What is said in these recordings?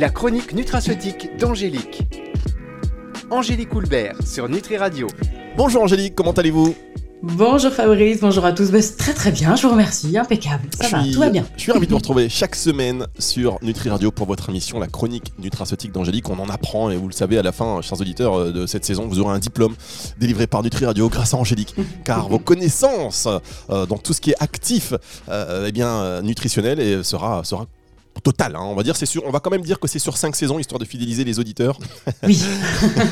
La chronique nutraceutique d'Angélique. Angélique Houlbert sur Nutri Radio. Bonjour Angélique, comment allez-vous? Bonjour Fabrice, bonjour à tous. Bah, très très bien, je vous remercie, impeccable. Ça Je va, suis- tout va bien. Je suis ravi de vous retrouver chaque semaine sur Nutri Radio pour votre émission La chronique nutraceutique d'Angélique. On en apprend et vous le savez à la fin, chers auditeurs euh, de cette saison, vous aurez un diplôme délivré par Nutri Radio grâce à Angélique. car vos connaissances euh, dans tout ce qui est actif, euh, eh bien euh, nutritionnel, et sera sera Total, hein, on va dire, c'est sûr. On va quand même dire que c'est sur 5 saisons histoire de fidéliser les auditeurs. Oui.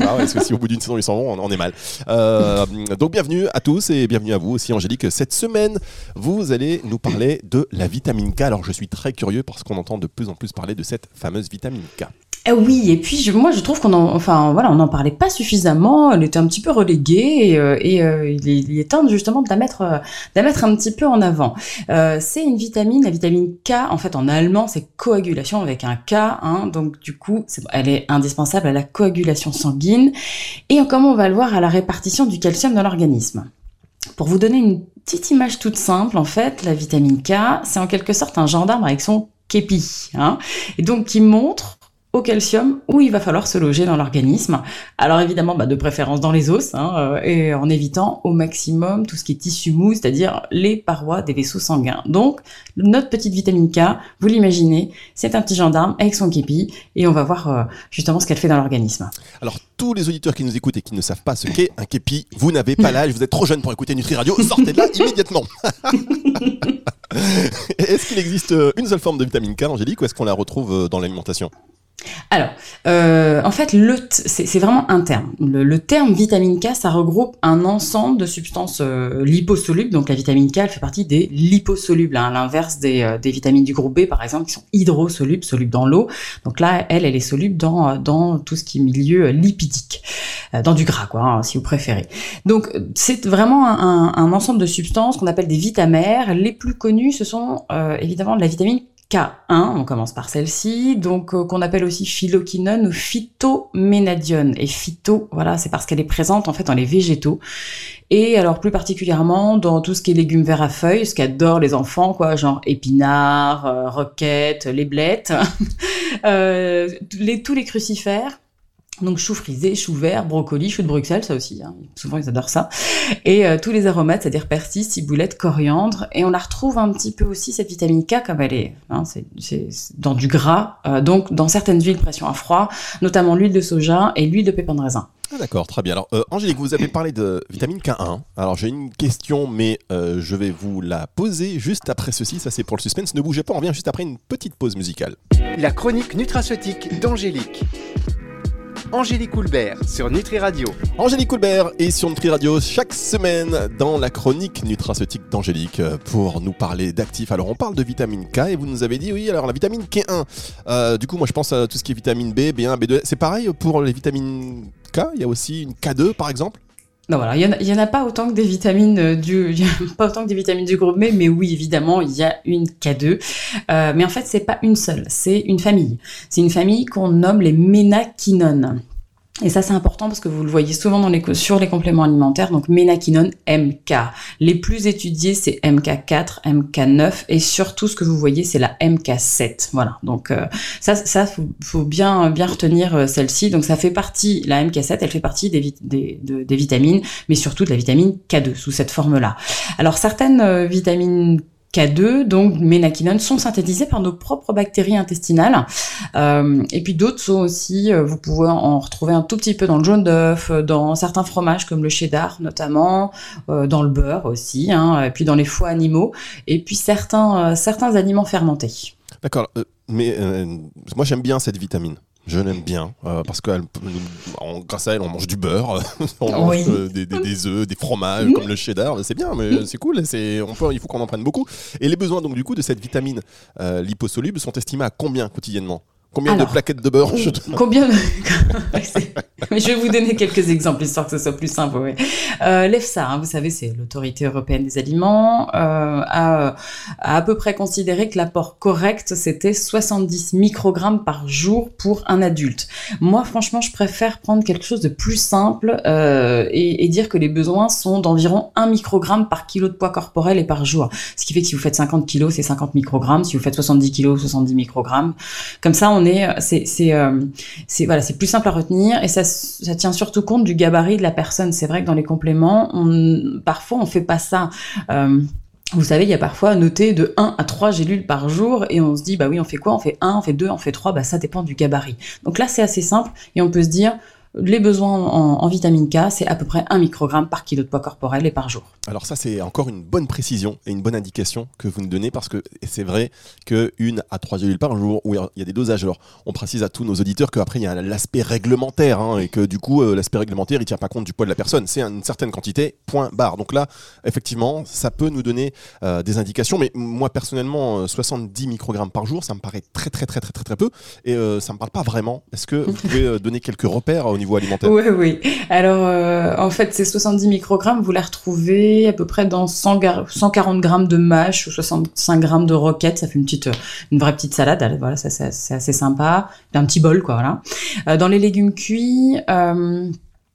Ah ouais, parce que si au bout d'une saison ils s'en vont, on, on est mal. Euh, donc bienvenue à tous et bienvenue à vous aussi Angélique. Cette semaine, vous allez nous parler de la vitamine K. Alors je suis très curieux parce qu'on entend de plus en plus parler de cette fameuse vitamine K. Eh oui, et puis je- moi je trouve qu'on en, enfin voilà, on n'en parlait pas suffisamment. Elle était un petit peu reléguée et, euh, euh, il, est, temps justement de la mettre, euh, de la mettre un petit peu en avant. Euh, c'est une vitamine, la vitamine K. En fait, en allemand, c'est coagulation avec un K. Hein, donc du coup, elle est indispensable à la coagulation sanguine et comme on va le voir à la répartition du calcium dans l'organisme. Pour vous donner une petite image toute simple, en fait, la vitamine K, c'est en quelque sorte un gendarme avec son képi, hein, et donc qui montre au calcium où il va falloir se loger dans l'organisme. Alors évidemment, bah, de préférence dans les os, hein, euh, et en évitant au maximum tout ce qui est tissu mou, c'est-à-dire les parois des vaisseaux sanguins. Donc, notre petite vitamine K, vous l'imaginez, c'est un petit gendarme avec son képi, et on va voir euh, justement ce qu'elle fait dans l'organisme. Alors tous les auditeurs qui nous écoutent et qui ne savent pas ce qu'est un képi, vous n'avez pas l'âge, vous êtes trop jeune pour écouter Nutri Radio, sortez de là immédiatement. est-ce qu'il existe euh, une seule forme de vitamine K, Angélique, ou est-ce qu'on la retrouve dans l'alimentation? Alors, euh, en fait, le c'est vraiment un terme. Le, le terme vitamine K, ça regroupe un ensemble de substances euh, liposolubles. Donc la vitamine K, elle fait partie des liposolubles, hein, à l'inverse des, euh, des vitamines du groupe B, par exemple, qui sont hydrosolubles, solubles dans l'eau. Donc là, elle, elle est soluble dans, euh, dans tout ce qui est milieu euh, lipidique, dans du gras, quoi, hein, si vous préférez. Donc c'est vraiment un, un- un ensemble de substances qu'on appelle des vitamères. Les plus connues, ce sont évidemment de la vitamine K1, on commence par celle-ci, donc euh, qu'on appelle aussi phyloquinone ou phytoménadione. Et phyto, voilà, c'est parce qu'elle est présente en fait dans les végétaux. Et alors plus particulièrement dans tout ce qui est légumes verts à feuilles, ce qu'adorent les enfants, quoi, genre épinards, euh, roquettes, les blettes, euh, tous les crucifères. Donc chou frisé, chou vert, brocoli, chou de Bruxelles, ça aussi, hein. souvent ils adorent ça. Et euh, tous les aromates, c'est-à-dire persil, ciboulette, coriandre. Et on la retrouve un petit peu aussi, cette vitamine K, comme elle est, hein, c'est, c'est- c'est dans du gras, euh, donc dans certaines huiles pression à froid, notamment l'huile de soja et l'huile de pépins de raisin. Ah, D'accord, très bien. Alors, euh, Angélique, vous avez parlé de vitamine K1. Alors, j'ai une question, mais euh, je vais vous la poser juste après ceci. Ça, c'est pour le suspense. Ne bougez pas, on revient juste après une petite pause musicale. La chronique nutraceutique d'Angélique. Angélique Houlbert sur Nutri Radio. Angélique Coulbert est sur Nutri Radio chaque semaine dans la chronique nutraceutique d'Angélique pour nous parler d'actifs. Alors, on parle de vitamine K et vous nous avez dit, oui, alors la vitamine K1. Euh, du coup, moi, je pense à tout ce qui est vitamine B, B1, B2. C'est pareil pour les vitamines K? Il y a aussi une K2, par exemple? Non, voilà, il y en a- pas autant que des vitamines euh, du, pas autant que des vitamines du groupe B, mais oui, évidemment, il y a une K2. Euh, mais en fait, c'est pas une seule, c'est une famille. C'est une famille qu'on nomme les ménaquinones. Et ça, c'est important parce que vous le voyez souvent dans les, sur les compléments alimentaires. Donc, ménaquinone MK. Les plus étudiés, c'est MK4, MK9 et surtout, ce que vous voyez, c'est la MK7. Voilà. Donc, euh, ça, ça faut, bien, bien retenir euh, celle-ci. Donc, ça fait partie, la MK7, elle fait partie des vitamines, mais surtout de la vitamine K2 sous cette forme-là. Alors, certaines euh, vitamines K2, donc ménaquinone, sont synthétisées par nos propres bactéries intestinales. Euh, et puis d'autres sont aussi, euh, vous pouvez en retrouver un tout petit peu dans le jaune d'œuf, euh, dans certains fromages comme le cheddar notamment, dans le beurre aussi, hein, et puis dans les foies animaux, et puis certains, certains aliments fermentés. D'accord, mais moi j'aime bien cette vitamine. Je l'aime bien euh, parce que elle en- grâce à elle, on mange du beurre, on mange Oui. euh, des, des, des œufs, des fromages comme le cheddar. C'est bien, mais c'est cool. C'est, on peut, il faut qu'on en prenne beaucoup. Et les besoins donc du coup de cette vitamine euh, liposoluble sont estimés à combien quotidiennement? Combien Alors, de plaquettes de beurre je- Combien de... Mais je vais vous donner quelques exemples histoire que ce soit plus simple. ouais. Euh, L'EFSA, hein, vous savez, c'est l'autorité européenne des aliments, euh, a, a à peu près considéré que l'apport correct c'était 70 microgrammes par jour pour un adulte. Moi, franchement, je préfère prendre quelque chose de plus simple euh, et, et dire que les besoins sont d'environ 1 microgramme par kilo de poids corporel et par jour. Ce qui fait que si vous faites 50 kilos, c'est 50 microgrammes. Si vous faites 70 kilos, 70 microgrammes. Comme ça, on c'est, euh, c'est voilà, c'est plus simple à retenir et ça, ça tient surtout compte du gabarit de la personne. C'est vrai que dans les compléments, parfois on fait pas ça. Euh, vous savez, il y a parfois noté de 1 à 3 gélules par jour et on se dit, bah oui, on fait quoi? On fait 1, on fait 2, on fait 3, bah ça dépend du gabarit. Donc là, c'est assez simple et on peut se dire, les besoins en, vitamine K, c'est à peu près 1 microgramme par kilo de poids corporel et par jour. Alors ça, c'est encore une bonne précision et une bonne indication que vous nous donnez parce que c'est vrai que une à 3 gélules par jour, où il y a des dosages. Alors, on précise à tous nos auditeurs qu'après, il y a l'aspect réglementaire hein, et que du coup, euh, l'aspect réglementaire, il tient pas compte du poids de la personne. C'est une certaine quantité, point barre. Donc là, effectivement, ça peut nous donner euh, des indications. Mais moi, personnellement, 70 euh, microgrammes par jour, ça me paraît très, très, très, très, très, très peu et ça me parle pas vraiment. Est-ce que vous pouvez donner quelques repères au Oui, oui. Alors, euh, en fait, ces 70 microgrammes, vous les retrouvez à peu près dans 100 140 grammes de mâche ou 65 grammes de roquette. Ça fait une petite, une vraie petite salade. Voilà, ça, c'est assez sympa. Un petit bol, quoi, voilà. Euh, dans les légumes cuits, euh,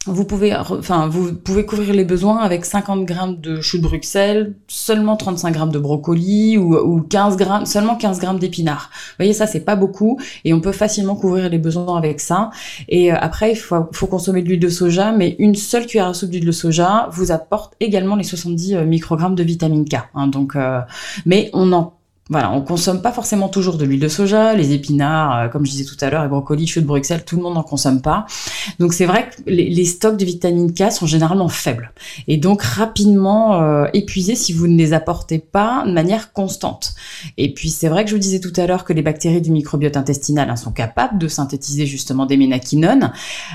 vous pouvez, enfin, vous pouvez couvrir les besoins avec 50 grammes de choux de Bruxelles, seulement 35 grammes de brocoli ou, ou 15 grammes, seulement 15 grammes d'épinards. Vous voyez, ça, c'est pas beaucoup et on peut facilement couvrir les besoins avec ça. Et euh, après, il faut, faut, consommer de l'huile de soja, mais une seule cuillère à soupe d'huile de soja vous apporte également les 70 euh, microgrammes de vitamine K. Hein, donc, euh, mais on en voilà, on consomme pas forcément toujours de l'huile de soja, les épinards, euh, comme je disais tout à l'heure, les brocolis, choux de Bruxelles, tout le monde n'en consomme pas. Donc c'est vrai que les, stocks de vitamine K sont généralement faibles et donc rapidement euh, épuisés si vous ne les apportez pas de manière constante. Et puis c'est vrai que je vous disais tout à l'heure que les bactéries du microbiote intestinal hein, sont capables de synthétiser justement des ménaquinones,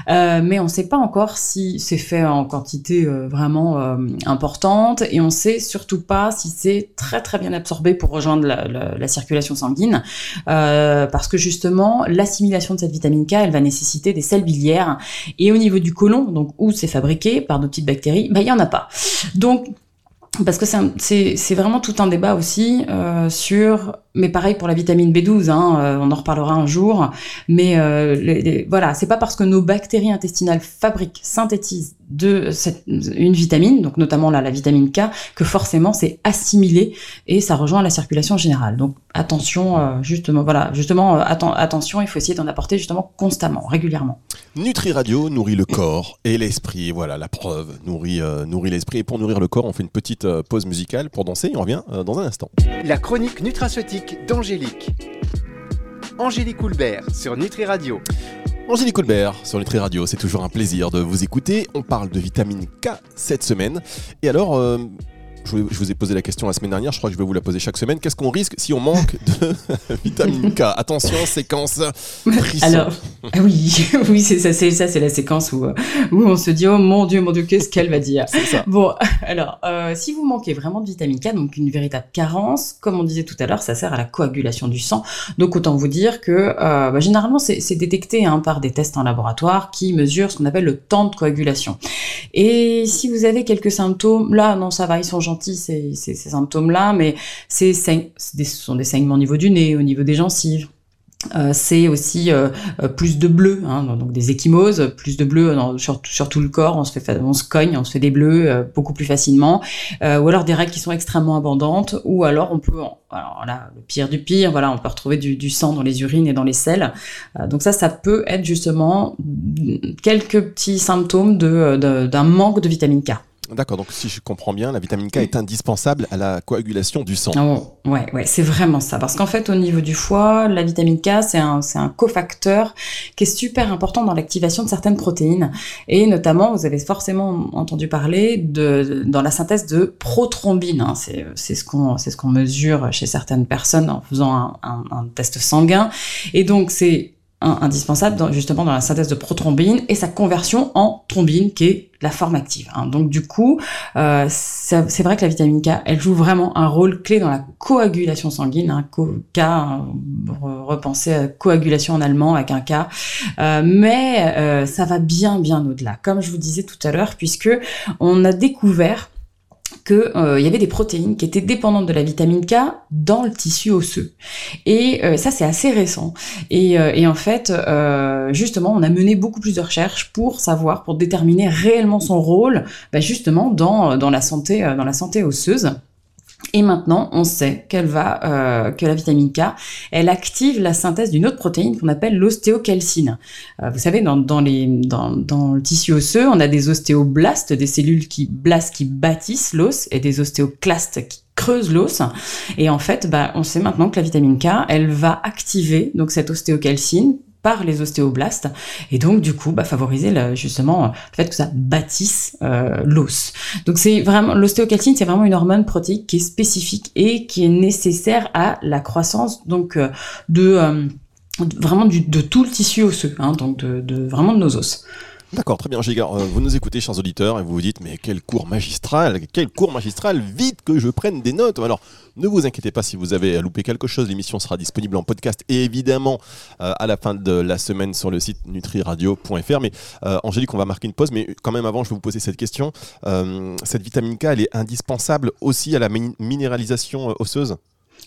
euh, mais on ne sait pas encore si c'est fait en quantité vraiment importante et on sait surtout pas si c'est très très bien absorbé pour rejoindre la la, circulation sanguine, euh, parce que justement l'assimilation de cette vitamine K, elle va nécessiter des sels biliaires, et au niveau du côlon, donc où c'est fabriqué par nos petites bactéries, bah il y en a pas. Donc parce que c'est vraiment tout un débat aussi euh, sur, mais pareil pour la vitamine B12, hein, euh, on en reparlera un jour, mais euh, voilà, c'est pas parce que nos bactéries intestinales fabriquent, synthétisent de cette, une vitamine, donc notamment là, la vitamine K, que forcément c'est assimilé et ça rejoint la circulation générale. Donc attention, euh, justement, voilà, justement, euh, attention, il faut essayer d'en apporter justement constamment, régulièrement. Nutri Radio nourrit le corps et l'esprit, voilà la preuve, nourrit, euh, nourrit l'esprit. Et pour nourrir le corps, on fait une petite pause musicale pour danser et on revient dans un instant. La chronique nutraceutique d'Angélique. Angélique Houlbert sur Nutri Radio. Angélique Colbert sur Nutri Radio, c'est toujours un plaisir de vous écouter. On parle de vitamine K cette semaine. Et alors, euh, je vous ai posé la question la semaine dernière, je crois que je vais vous la poser chaque semaine. Qu'est-ce qu'on risque si on manque de vitamine K? Attention, séquence Alors, ah oui, oui, c'est ça, c'est ça, c'est la séquence où, où on se dit oh mon dieu, mon dieu, qu'est-ce qu'elle va dire? Ça. Bon, alors, euh, si vous manquez vraiment de vitamine K, donc une véritable carence, comme on disait tout à l'heure, ça sert à la coagulation du sang. Donc autant vous dire que euh, bah, généralement c'est détecté hein, par des tests en laboratoire qui mesurent ce qu'on appelle le temps de coagulation. Et si vous avez quelques symptômes, là non, ça va, ils sont gentils ces, symptômes-là, mais c'est, ce sont des saignements au niveau du nez, au niveau des gencives. Euh, c'est aussi euh, euh, plus de bleu, hein, donc des échymoses, plus de bleu sur, tout le corps, on se cogne, on se fait des bleus beaucoup plus facilement, ou alors des règles qui sont extrêmement abondantes, ou alors on peut, le pire du pire, voilà, on peut retrouver du, sang dans les urines et dans les selles. donc ça, ça peut être justement quelques petits symptômes d'un manque de vitamine K. D'accord, donc si je comprends bien, la vitamine K est indispensable à la coagulation du sang. Oh, ouais, ouais, c'est vraiment ça. Parce qu'en fait, au niveau du foie, la vitamine K, c'est un, un cofacteur qui est super important dans l'activation de certaines protéines. Et notamment, vous avez forcément entendu parler de, dans la synthèse de prothrombine. Hein. C'est, ce qu'on, ce qu'on mesure chez certaines personnes en faisant un, un, un test sanguin. Et donc, c'est indispensable justement dans la synthèse de prothrombine et sa conversion en thrombine qui est la forme active. Hein. Donc du coup, euh, c'est vrai que la vitamine K, elle joue vraiment un rôle clé dans la coagulation sanguine. Hein. K, hein, repenser à coagulation en allemand avec un K, euh, mais euh, ça va bien bien au-delà. Comme je vous disais tout à l'heure, puisque on a découvert qu'il euh, y avait des protéines qui étaient dépendantes de la vitamine K dans le tissu osseux. Et euh, ça, c'est assez récent. Et, euh, en fait, justement, on a mené beaucoup plus de recherches pour savoir, pour déterminer réellement son rôle, bah, justement dans, dans, la santé, dans la santé osseuse. Et maintenant, on sait euh, que la vitamine K, elle active la synthèse d'une autre protéine qu'on appelle l'ostéocalcine. Euh, vous savez, dans, dans, le tissu osseux, on a des ostéoblastes, des cellules qui blastent, qui bâtissent l'os, et des ostéoclastes qui creusent l'os. Et en fait, bah, on sait maintenant que la vitamine K, elle va activer donc cette ostéocalcine par les ostéoblastes et donc du coup bah, favoriser justement le fait que ça bâtisse euh, l'os. Donc c'est vraiment l'ostéocalcine c'est vraiment une hormone protéique qui est spécifique et qui est nécessaire à la croissance donc euh, de euh, vraiment du, de tout le tissu osseux hein, donc de, de, vraiment de nos os. D'accord, très bien, Giga. Euh, vous nous écoutez, chers auditeurs, et vous vous dites, mais quel cours magistral, quel cours magistral, vite que je prenne des notes. Alors, ne vous inquiétez pas si vous avez loupé quelque chose, l'émission sera disponible en podcast et évidemment euh, à la fin de la semaine sur le site nutriradio.fr. Mais euh, Angélique, on va marquer une pause, mais quand même avant, je vais vous poser cette question. cette vitamine K, elle est indispensable aussi à la minéralisation osseuse?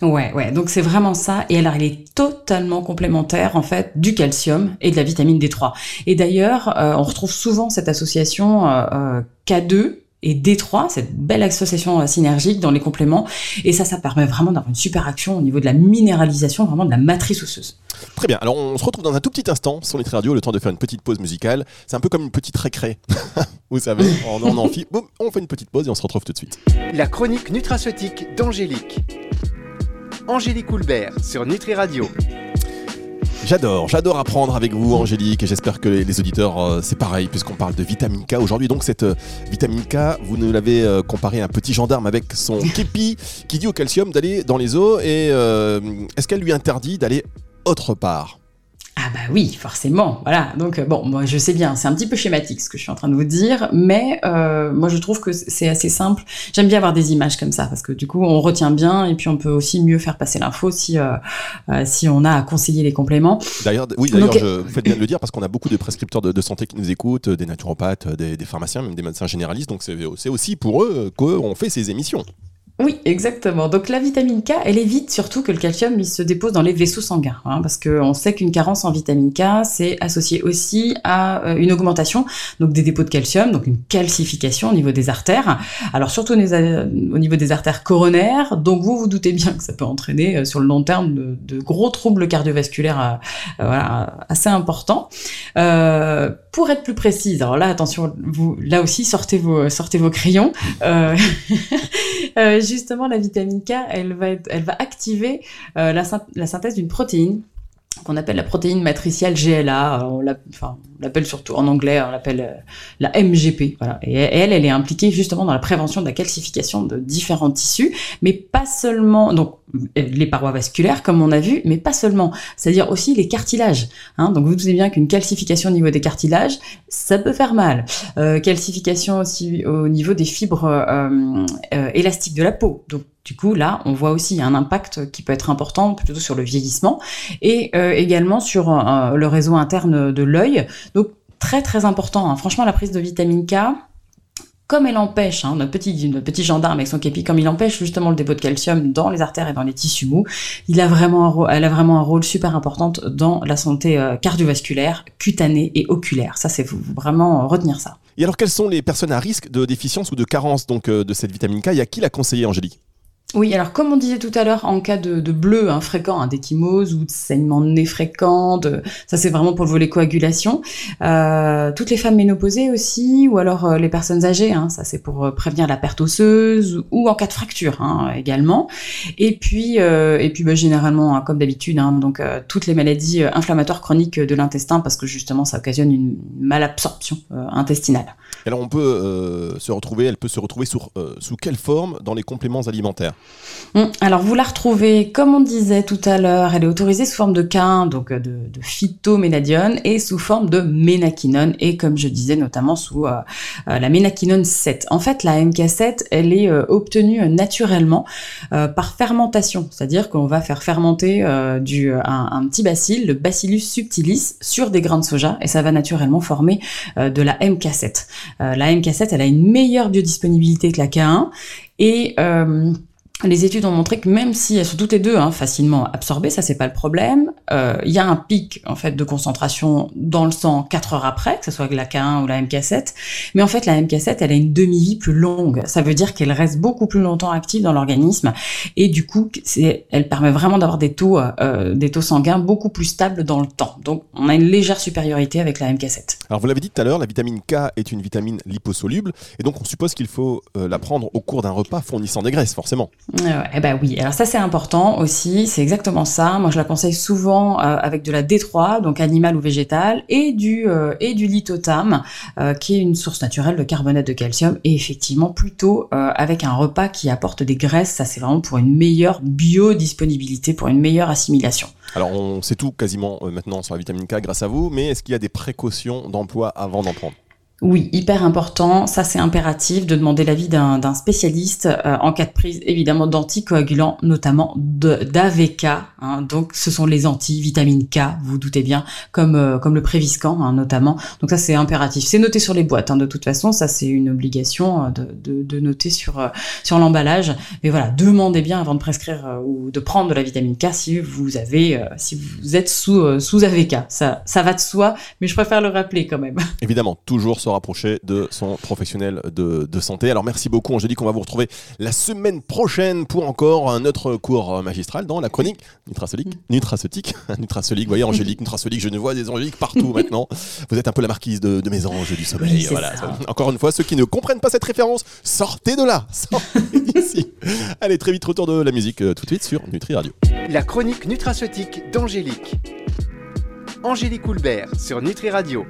Ouais, ouais. Donc c'est vraiment ça. Et alors, elle est totalement complémentaire en fait du calcium et de la vitamine D3. Et d'ailleurs, euh, on retrouve souvent cette association euh, euh K2 et D3, cette belle association euh, synergique dans les compléments. Et ça, ça permet vraiment d'avoir une super action au niveau de la minéralisation, vraiment de la matrice osseuse. Très bien. Alors, on se retrouve dans un tout petit instant sur les Radio, le temps de faire une petite pause musicale. C'est un peu comme une petite récré. Vous savez, on en amphi. Boum, on fait une petite pause et on se retrouve tout de suite. La chronique nutraceutique d'Angélique. Angélique Houlbert sur Nutri Radio. J'adore, j'adore apprendre avec vous Angélique et j'espère que les auditeurs euh, c'est pareil puisqu'on parle de vitamine K aujourd'hui. Donc cette euh, vitamine K, vous nous l'avez euh, comparé à un petit gendarme avec son képi qui dit au calcium d'aller dans les eaux et est-ce qu'elle lui interdit d'aller autre part? Ah bah oui, forcément, voilà. Donc euh, bon, moi je sais bien, c'est un petit peu schématique ce que je suis en train de vous dire, mais euh, moi je trouve que c'est assez simple. J'aime bien avoir des images comme ça parce que du coup on retient bien et puis on peut aussi mieux faire passer l'info si euh, si on a à conseiller les compléments. D'ailleurs, oui, d'ailleurs, je vous faites bien de le dire parce qu'on a beaucoup de prescripteurs de, santé qui nous écoutent, des naturopathes, des, des pharmaciens, même des médecins généralistes. Donc c'est aussi pour eux qu'on fait ces émissions. Oui, exactement. Donc la vitamine K, elle évite surtout que le calcium se dépose dans les vaisseaux sanguins, hein, parce qu'on sait qu'une carence en vitamine K, c'est associé aussi à euh, une augmentation donc des dépôts de calcium, donc une calcification au niveau des artères. Alors surtout au niveau des artères coronaires, donc vous vous doutez bien que ça peut entraîner euh, sur le long terme de, gros troubles cardiovasculaires euh, assez importants. pour être plus précise, alors là attention, vous là aussi sortez vos sortez vos crayons. justement, la vitamine K, elle va, activer euh, la, synthèse d'une protéine qu'on appelle la protéine matricielle GLA. On l'appelle surtout en anglais, on l'appelle euh, la MGP. Voilà. Et elle, elle est impliquée justement dans la prévention de la calcification de différents tissus, mais pas seulement. Donc les parois vasculaires, comme on a vu, mais pas seulement. C'est-à-dire aussi les cartilages. Hein. Donc vous savez bien qu'une calcification au niveau des cartilages, ça peut faire mal. Euh, calcification aussi au niveau des fibres euh, euh, élastiques de la peau. Du coup, là, on voit aussi un impact qui peut être important plutôt sur le vieillissement et également sur le réseau interne de l'œil. Donc très très important. Hein. Franchement, la prise de vitamine K, comme elle empêche, hein, notre, petit, notre petit gendarme avec son képi, comme il empêche justement le dépôt de calcium dans les artères et dans les tissus mous, il a vraiment elle a vraiment un rôle super important dans la santé euh, cardiovasculaire, cutanée et oculaire. Ça, c'est vraiment retenir ça. Et alors, quelles sont les personnes à risque de déficience ou de carence donc, euh, de cette vitamine K? Il y a qui l'a conseillé, Angélique? Oui, alors comme on disait tout à l'heure, en cas de, bleu hein, fréquent, hein, d'échymose ou de saignement de nez fréquent, ça c'est vraiment pour le volet coagulation. Euh, toutes les femmes ménopausées aussi, ou alors euh, les personnes âgées, hein, ça c'est pour euh, prévenir la perte osseuse, ou en cas de fracture hein, également. Et puis, et puis bah, généralement, comme d'habitude, donc toutes les maladies inflammatoires chroniques de l'intestin, parce que justement ça occasionne une malabsorption intestinale. Alors on peut se retrouver, elle peut se retrouver sous, quelle forme dans les compléments alimentaires? Alors vous la retrouvez, comme on disait tout à l'heure, elle est autorisée sous forme de K1, donc euh, de, de et sous forme de ménaquinone, et comme je disais notamment sous euh, euh, la ménaquinone 7. En fait, la MK7, elle est obtenue naturellement par fermentation, c'est-à-dire qu'on va faire fermenter du, un, petit bacille, le Bacillus subtilis, sur des grains de soja, et ça va naturellement former de la MK7. la MK7, elle a une meilleure biodisponibilité que la K1, et les études ont montré que même si elles sont toutes les deux hein, facilement absorbées, ça c'est pas le problème, euh, il y a un pic en fait de concentration dans le sang 4 heures après, que ce soit la K1 ou la MK7, mais en fait la MK7 elle a une demi-vie plus longue, ça veut dire qu'elle reste beaucoup plus longtemps active dans l'organisme et du coup elle permet vraiment d'avoir des taux, euh, des taux sanguins beaucoup plus stables dans le temps. Donc on a une légère supériorité avec la MK7. Alors vous l'avez dit tout à l'heure, la vitamine K est une vitamine liposoluble et donc on suppose qu'il faut euh, la prendre au cours d'un repas fournissant des graisses forcément. Eh ben oui, alors ça c'est important aussi, c'est exactement ça. Moi je la conseille souvent euh, avec de la D3, donc animal ou végétal, et du euh, et du qui est une source naturelle de carbonate de calcium, et effectivement plutôt avec un repas qui apporte des graisses. Ça c'est vraiment pour une meilleure biodisponibilité, pour une meilleure assimilation. Alors on sait tout quasiment maintenant sur la vitamine K grâce à vous, mais est-ce qu'il y a des précautions d'emploi avant d'en prendre? Oui, hyper important. Ça, c'est impératif de demander l'avis d'un spécialiste euh, en cas de prise, évidemment, d'anticoagulants, notamment d'AVK. Hein. donc, ce sont les anti-vitamine K, vous, vous doutez bien, comme euh, comme le Préviscan, hein, notamment. Donc ça, c'est impératif. C'est noté sur les boîtes. Hein, de toute façon, ça, c'est une obligation euh, de, de, de, noter sur sur l'emballage. Mais voilà, demandez bien avant de prescrire ou de prendre de la vitamine K si vous avez, si vous êtes sous sous AVK. Ça ça va de soi, mais je préfère le rappeler quand même. Évidemment, toujours se rapprocher de son professionnel de, santé. Alors merci beaucoup Angélique, on va vous retrouver la semaine prochaine pour encore un autre cours magistral dans la chronique nutraceutique. Nutraceutique, nutraceutique, vous voyez Angélique, nutraceutique, je ne vois des angéliques partout maintenant. Vous êtes un peu la marquise de, mes anges du sommeil. voilà. Encore une fois, ceux qui ne comprennent pas cette référence, sortez de là, sortez d'ici. Allez, très vite, retour de la musique euh, tout de suite sur Nutri Radio. La chronique nutraceutique d'Angélique. Angélique Houlbert sur Nutri Radio.